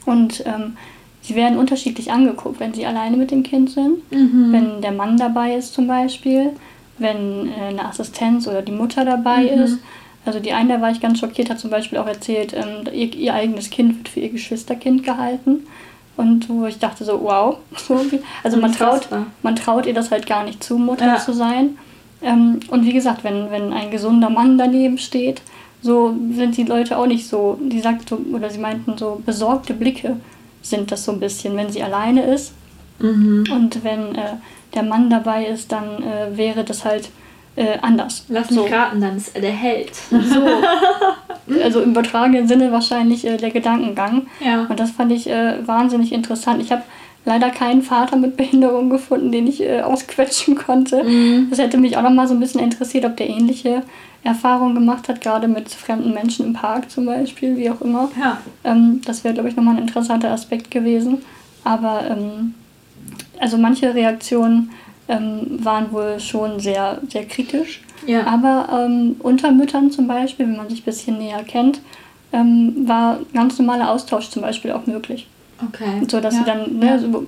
Und ähm, sie werden unterschiedlich angeguckt, wenn sie alleine mit dem Kind sind, mhm. wenn der Mann dabei ist zum Beispiel, wenn äh, eine Assistenz oder die Mutter dabei mhm. ist. Also die eine, da war ich ganz schockiert, hat zum Beispiel auch erzählt, ähm, ihr, ihr eigenes Kind wird für ihr Geschwisterkind gehalten. Und wo ich dachte so, wow. Also man traut, man traut ihr das halt gar nicht zu, Mutter ja. zu sein. Ähm, und wie gesagt, wenn, wenn ein gesunder Mann daneben steht, so sind die Leute auch nicht so, die sagt oder sie meinten so besorgte Blicke sind das so ein bisschen, wenn sie alleine ist. Mhm. Und wenn äh, der Mann dabei ist, dann äh, wäre das halt äh, anders. Lass mich so. raten, dann ist er der Held. So. also im übertragenen Sinne wahrscheinlich äh, der Gedankengang. Ja. Und das fand ich äh, wahnsinnig interessant. Ich habe leider keinen Vater mit Behinderung gefunden, den ich äh, ausquetschen konnte. Mhm. Das hätte mich auch noch mal so ein bisschen interessiert, ob der ähnliche Erfahrungen gemacht hat, gerade mit fremden Menschen im Park zum Beispiel, wie auch immer. Ja. Ähm, das wäre, glaube ich, nochmal ein interessanter Aspekt gewesen. Aber ähm, also manche Reaktionen ähm, waren wohl schon sehr, sehr kritisch. Ja. Aber ähm, unter Müttern zum Beispiel, wenn man sich ein bisschen näher kennt, ähm, war ganz normaler Austausch zum Beispiel auch möglich. Okay. So dass ja. sie dann, ne, so,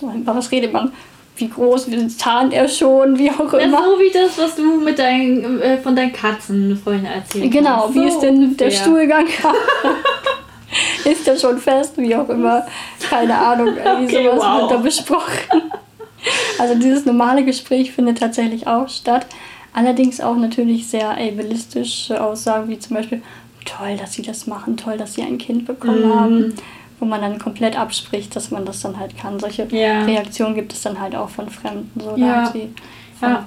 was, was redet man? Wie groß, wie zahnt er schon, wie auch immer. Ja, so wie das, was du mit deinen, äh, von deinen Katzen vorhin erzählt genau, hast. Genau, wie so ist denn der ja. Stuhlgang? ist der schon fest, wie auch immer. Keine Ahnung, irgendwie okay, sowas wow. wird da besprochen. Also dieses normale Gespräch findet tatsächlich auch statt. Allerdings auch natürlich sehr ableistische Aussagen, wie zum Beispiel, toll, dass sie das machen, toll, dass sie ein Kind bekommen mm. haben, wo man dann komplett abspricht, dass man das dann halt kann. Solche ja. Reaktionen gibt es dann halt auch von Fremden, so ja. da sie ja.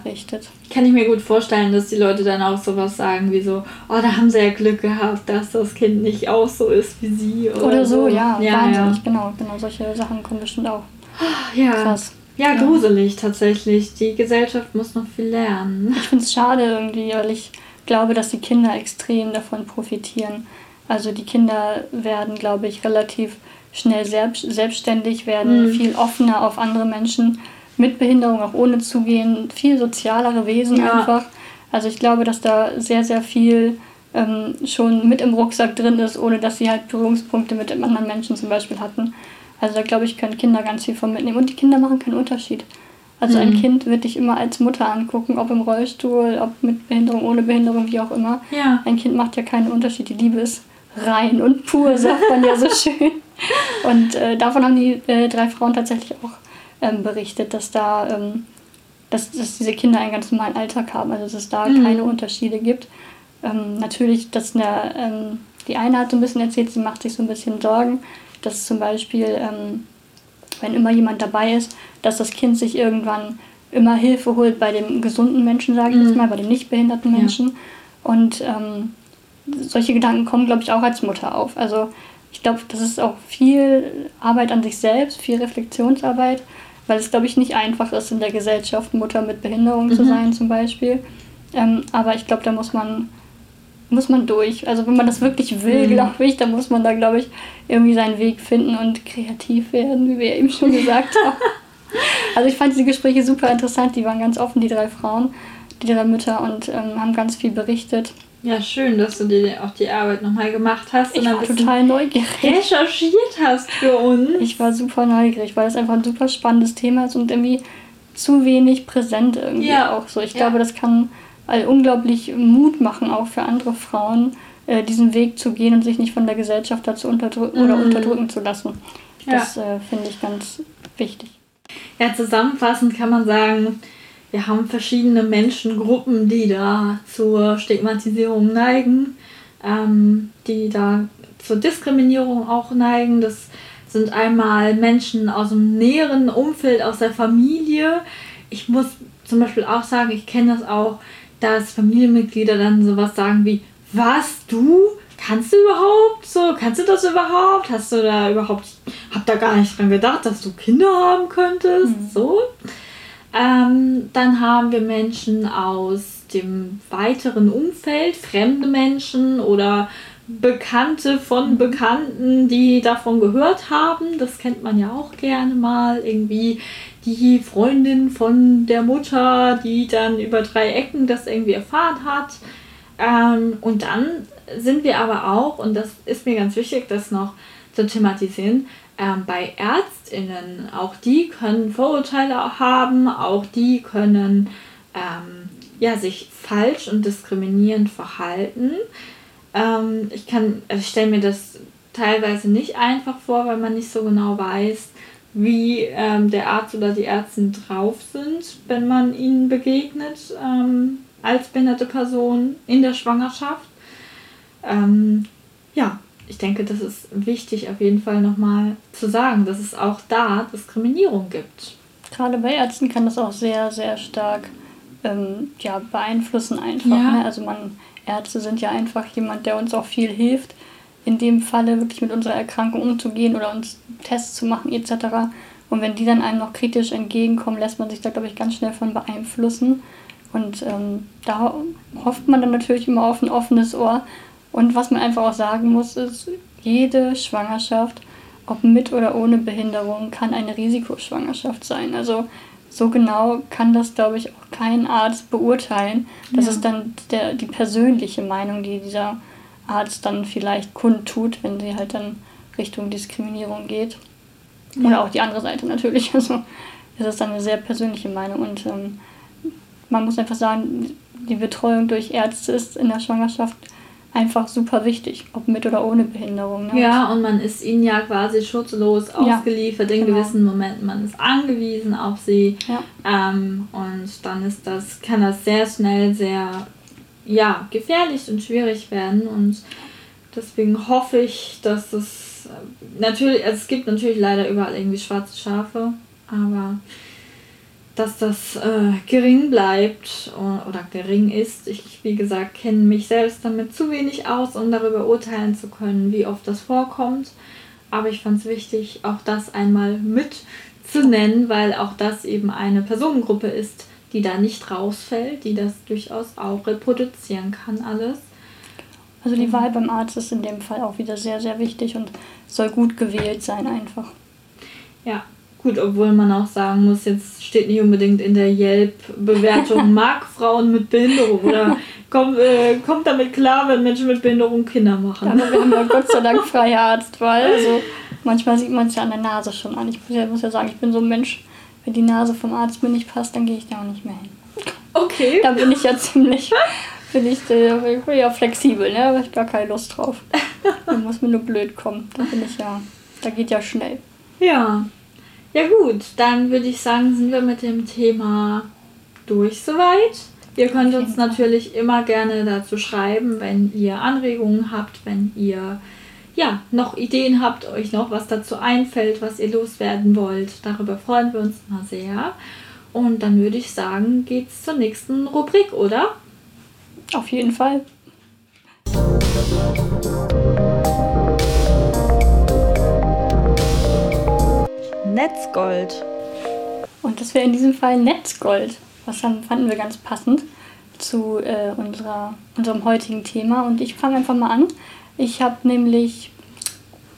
Kann ich mir gut vorstellen, dass die Leute dann auch sowas sagen wie so, oh, da haben sie ja Glück gehabt, dass das Kind nicht auch so ist wie sie. Oder, oder so, ja, ja, wahnsinnig, ja. genau, genau, solche Sachen kommen bestimmt auch. Ja. Krass. Ja, ja, gruselig tatsächlich. Die Gesellschaft muss noch viel lernen. Ich finde es schade irgendwie, weil ich glaube, dass die Kinder extrem davon profitieren. Also die Kinder werden, glaube ich, relativ schnell selbst, selbstständig, werden mhm. viel offener auf andere Menschen mit Behinderung, auch ohne zu gehen, viel sozialere Wesen ja. einfach. Also ich glaube, dass da sehr, sehr viel ähm, schon mit im Rucksack drin ist, ohne dass sie halt Berührungspunkte mit anderen Menschen zum Beispiel hatten. Also da glaube ich, können Kinder ganz viel von mitnehmen. Und die Kinder machen keinen Unterschied. Also mhm. ein Kind wird dich immer als Mutter angucken, ob im Rollstuhl, ob mit Behinderung, ohne Behinderung, wie auch immer. Ja. Ein Kind macht ja keinen Unterschied. Die Liebe ist rein und pur, sagt man ja so schön. Und äh, davon haben die äh, drei Frauen tatsächlich auch ähm, berichtet, dass da ähm, dass, dass diese Kinder einen ganz normalen Alltag haben, also dass es da mhm. keine Unterschiede gibt. Ähm, natürlich, dass eine, ähm, die eine hat so ein bisschen erzählt, sie macht sich so ein bisschen Sorgen, dass zum Beispiel, ähm, wenn immer jemand dabei ist, dass das Kind sich irgendwann immer Hilfe holt bei dem gesunden Menschen, sage ich mhm. jetzt mal, bei dem nicht behinderten Menschen. Ja. Und ähm, solche Gedanken kommen, glaube ich, auch als Mutter auf. Also ich glaube, das ist auch viel Arbeit an sich selbst, viel Reflexionsarbeit, weil es, glaube ich, nicht einfach ist, in der Gesellschaft Mutter mit Behinderung mhm. zu sein zum Beispiel. Ähm, aber ich glaube, da muss man, muss man durch. Also wenn man das wirklich will, mhm. glaube ich, dann muss man da, glaube ich, irgendwie seinen Weg finden und kreativ werden, wie wir eben schon gesagt haben. Also ich fand diese Gespräche super interessant, die waren ganz offen, die drei Frauen, die drei Mütter und ähm, haben ganz viel berichtet. Ja, schön, dass du dir auch die Arbeit nochmal gemacht hast. Ich war total neugierig. Recherchiert hast für uns. Ich war super neugierig, weil es einfach ein super spannendes Thema ist und irgendwie zu wenig präsent irgendwie ja. auch so. Ich ja. glaube, das kann all unglaublich Mut machen, auch für andere Frauen, äh, diesen Weg zu gehen und sich nicht von der Gesellschaft dazu unterdrücken mhm. oder unterdrücken zu lassen. Das ja. äh, finde ich ganz wichtig. Ja, zusammenfassend kann man sagen, wir haben verschiedene Menschengruppen, die da zur Stigmatisierung neigen, ähm, die da zur Diskriminierung auch neigen. Das sind einmal Menschen aus dem näheren Umfeld, aus der Familie. Ich muss zum Beispiel auch sagen, ich kenne das auch, dass Familienmitglieder dann sowas sagen wie, was, du? Kannst du überhaupt so? Kannst du das überhaupt? Hast du da überhaupt, hab da gar nicht dran gedacht, dass du Kinder haben könntest? Mhm. So. Ähm, dann haben wir Menschen aus dem weiteren Umfeld, fremde Menschen oder Bekannte von mhm. Bekannten, die davon gehört haben. Das kennt man ja auch gerne mal. Irgendwie die Freundin von der Mutter, die dann über drei Ecken das irgendwie erfahren hat. Ähm, und dann sind wir aber auch, und das ist mir ganz wichtig, das noch zu thematisieren, ähm, bei ÄrztInnen, auch die können Vorurteile haben, auch die können ähm, ja, sich falsch und diskriminierend verhalten. Ähm, ich also ich stelle mir das teilweise nicht einfach vor, weil man nicht so genau weiß, wie ähm, der Arzt oder die Ärztin drauf sind, wenn man ihnen begegnet ähm, als behinderte Person in der Schwangerschaft. Ähm, ja, ich denke, das ist wichtig auf jeden Fall nochmal zu sagen, dass es auch da Diskriminierung gibt. Gerade bei Ärzten kann das auch sehr, sehr stark ähm, ja, beeinflussen einfach. Ja. Ne? Also man, Ärzte sind ja einfach jemand, der uns auch viel hilft, in dem Falle wirklich mit unserer Erkrankung umzugehen oder uns Tests zu machen etc. Und wenn die dann einem noch kritisch entgegenkommen, lässt man sich da, glaube ich, ganz schnell von beeinflussen. Und ähm, da hofft man dann natürlich immer auf ein offenes Ohr. Und was man einfach auch sagen muss, ist, jede Schwangerschaft, ob mit oder ohne Behinderung, kann eine Risikoschwangerschaft sein. Also so genau kann das, glaube ich, auch kein Arzt beurteilen. Das Ja. ist dann der, die persönliche Meinung, die dieser Arzt dann vielleicht kundtut, wenn sie halt dann Richtung Diskriminierung geht. Oder Ja. auch die andere Seite natürlich. Also es ist dann eine sehr persönliche Meinung und ähm, man muss einfach sagen, die Betreuung durch Ärzte ist in der Schwangerschaft einfach super wichtig, ob mit oder ohne Behinderung. Ne? Ja, und man ist ihnen ja quasi schutzlos Ja, ausgeliefert in genau. gewissen Momenten. Man ist angewiesen auf sie. Ja. Ähm, und dann ist das, kann das sehr schnell sehr ja, gefährlich und schwierig werden. Und deswegen hoffe ich, dass es äh, natürlich, also es gibt natürlich leider überall irgendwie schwarze Schafe, aber dass das äh, gering bleibt oder gering ist. Ich, wie gesagt, kenne mich selbst damit zu wenig aus, um darüber urteilen zu können, wie oft das vorkommt. Aber ich fand es wichtig, auch das einmal mit zu nennen, weil auch das eben eine Personengruppe ist, die da nicht rausfällt, die das durchaus auch reproduzieren kann, alles. Also die Wahl beim Arzt ist in dem Fall auch wieder sehr, sehr wichtig und soll gut gewählt sein einfach. Ja, gut, obwohl man auch sagen muss, jetzt steht nicht unbedingt in der Yelp-Bewertung, mag Frauen mit Behinderung oder kommt, äh, kommt damit klar, wenn Menschen mit Behinderung Kinder machen. Aber wir haben ja Gott sei Dank freie Arztwahl. Also manchmal sieht man es ja an der Nase schon an. Ich muss ja, muss ja sagen, ich bin so ein Mensch, wenn die Nase vom Arzt mir nicht passt, dann gehe ich da auch nicht mehr hin. Okay. Da bin ich ja ziemlich, bin ich äh, ja flexibel, ne? Da habe ich gar keine Lust drauf. Da muss mir nur blöd kommen. Da bin ich ja, da geht ja schnell. Ja. Ja gut, dann würde ich sagen, sind wir mit dem Thema durch soweit. Ihr könnt uns natürlich immer gerne dazu schreiben, wenn ihr Anregungen habt, wenn ihr ja, noch Ideen habt, euch noch was dazu einfällt, was ihr loswerden wollt. Darüber freuen wir uns immer sehr. Und dann würde ich sagen, geht's zur nächsten Rubrik, oder? Auf jeden Fall. Netzgold. Und das wäre in diesem Fall Netzgold. Was haben, fanden wir ganz passend zu äh, unserer, unserem heutigen Thema. Und ich fange einfach mal an. Ich habe nämlich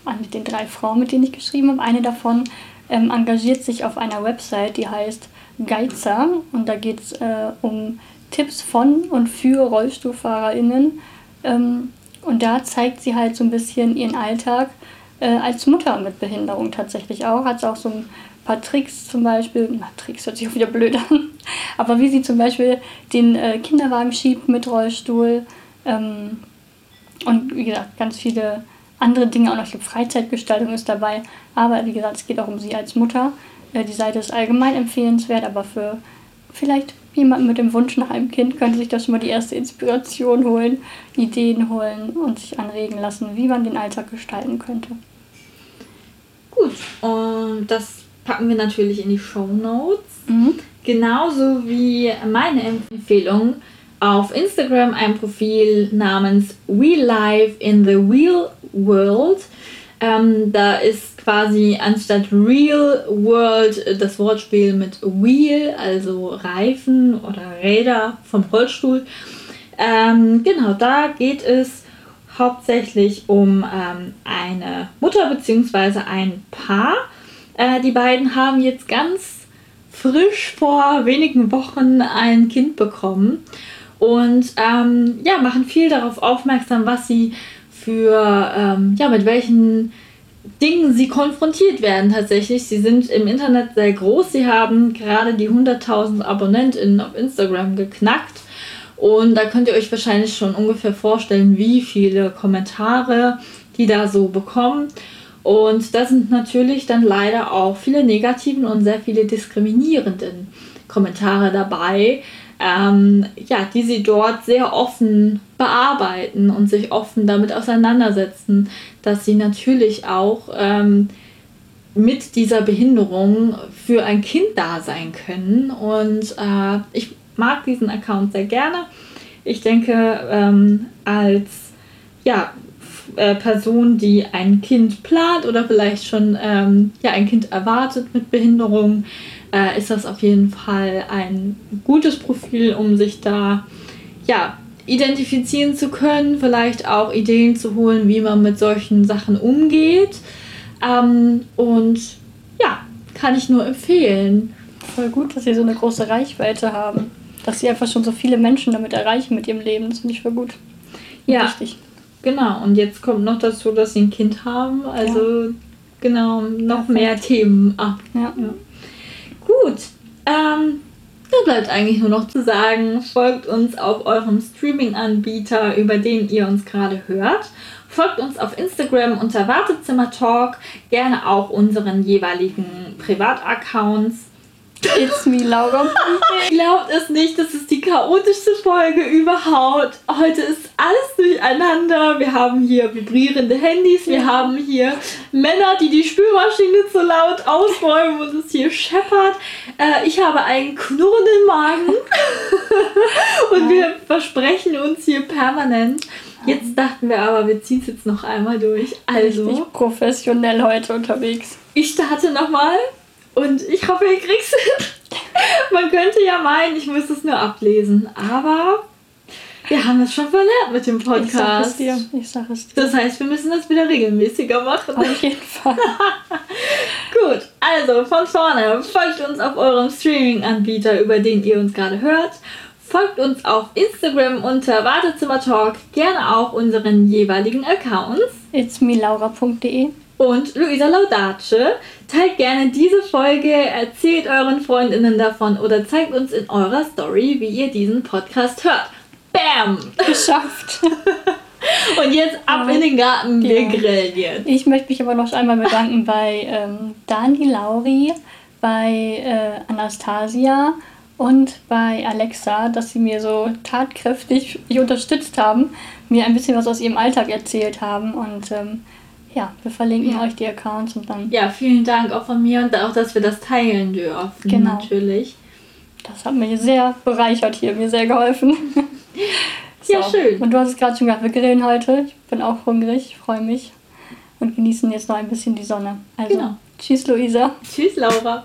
an den drei Frauen, mit denen ich geschrieben habe, eine davon ähm, engagiert sich auf einer Website, die heißt Geizer. Und da geht es äh, um Tipps von und für RollstuhlfahrerInnen. Ähm, und da zeigt sie halt so ein bisschen ihren Alltag äh, als Mutter mit Behinderung tatsächlich auch. Hat auch so ein paar Tricks zum Beispiel, na, Tricks hört sich auch wieder blöd an, aber wie sie zum Beispiel den äh, Kinderwagen schiebt mit Rollstuhl ähm, und wie gesagt, ganz viele andere Dinge, auch noch ich glaube, Freizeitgestaltung ist dabei, aber wie gesagt, es geht auch um sie als Mutter. Äh, die Seite ist allgemein empfehlenswert, aber für vielleicht jemanden mit dem Wunsch nach einem Kind könnte sich da schon mal die erste Inspiration holen, Ideen holen und sich anregen lassen, wie man den Alltag gestalten könnte. Gut, und das packen wir natürlich in die Show Notes. Mhm. Genauso wie meine Empfehlung auf Instagram ein Profil namens We Live in the Real World. Ähm, da ist quasi anstatt Real World das Wortspiel mit Wheel, also Reifen oder Räder vom Rollstuhl. Ähm, genau, da geht es hauptsächlich um ähm, eine Mutter bzw. ein Paar. Äh, die beiden haben jetzt ganz frisch vor wenigen Wochen ein Kind bekommen und ähm, ja, machen viel darauf aufmerksam, was sie für, ähm, ja, mit welchen Dingen sie konfrontiert werden tatsächlich. Sie sind im Internet sehr groß. Sie haben gerade die 100.000 AbonnentInnen auf Instagram geknackt. Und da könnt ihr euch wahrscheinlich schon ungefähr vorstellen, wie viele Kommentare die da so bekommen. Und da sind natürlich dann leider auch viele negativen und sehr viele diskriminierenden Kommentare dabei, ähm, ja, die sie dort sehr offen bearbeiten und sich offen damit auseinandersetzen, dass sie natürlich auch ähm, mit dieser Behinderung für ein Kind da sein können. Und äh, ich mag diesen Account sehr gerne. Ich denke, ähm, als ja, äh, Person, die ein Kind plant oder vielleicht schon ähm, ja, ein Kind erwartet mit Behinderung, äh, ist das auf jeden Fall ein gutes Profil, um sich da ja, identifizieren zu können, vielleicht auch Ideen zu holen, wie man mit solchen Sachen umgeht. Ähm, und ja, kann ich nur empfehlen. Voll gut, dass sie so eine große Reichweite haben. Dass sie einfach schon so viele Menschen damit erreichen mit ihrem Leben. Das finde ich voll gut. Ja. Richtig. Genau, und jetzt kommt noch dazu, dass sie ein Kind haben. Also ja. genau, noch Perfekt. mehr Themen ab. Ja. ja. Gut. Ähm, da bleibt eigentlich nur noch zu sagen, folgt uns auf eurem Streaming-Anbieter, über den ihr uns gerade hört. Folgt uns auf Instagram unter Wartezimmer Talk, gerne auch unseren jeweiligen Privataccounts. It's me, Laura. Glaubt es nicht, das ist die chaotischste Folge überhaupt. Heute ist alles durcheinander. Wir haben hier vibrierende Handys, wir haben hier Männer, die die Spülmaschine zu laut ausräumen und es hier scheppert. Äh, ich habe einen knurrenden Magen und wir versprechen uns hier permanent. Jetzt dachten wir aber, wir ziehen es jetzt noch einmal durch. Also. Richtig professionell heute unterwegs. Ich starte nochmal. Und ich hoffe, ihr kriegt es. Man könnte ja meinen, ich müsste es nur ablesen. Aber wir haben es schon verlernt mit dem Podcast. Ich sag es dir. Ich sag es dir. Das heißt, wir müssen das wieder regelmäßiger machen. Auf jeden Fall. Gut, also von vorne. Folgt uns auf eurem Streaming-Anbieter, über den ihr uns gerade hört. Folgt uns auf Instagram unter Wartezimmer Talk. Gerne auch unseren jeweiligen Accounts. It's und Luisa Laudace. Teilt gerne diese Folge, erzählt euren Freundinnen davon oder zeigt uns in eurer Story, wie ihr diesen Podcast hört. Bam! Geschafft! Und jetzt ab ja. in den Garten, wir ja. grillen jetzt. Ich möchte mich aber noch einmal bedanken bei ähm, Dani Lauri, bei äh, Anastasia und bei Alexa, dass sie mir so tatkräftig unterstützt haben, mir ein bisschen was aus ihrem Alltag erzählt haben und ähm, ja, wir verlinken ja. euch die Accounts und dann. Ja, vielen Dank auch von mir und auch, dass wir das teilen dürfen. Genau. Natürlich. Das hat mich sehr bereichert hier, mir sehr geholfen. so. Ja, schön. Und du hast es gerade schon gesagt, wir grillen heute. Ich bin auch hungrig, freue mich. Und genießen jetzt noch ein bisschen die Sonne. Also, genau. tschüss, Luisa. Tschüss, Laura.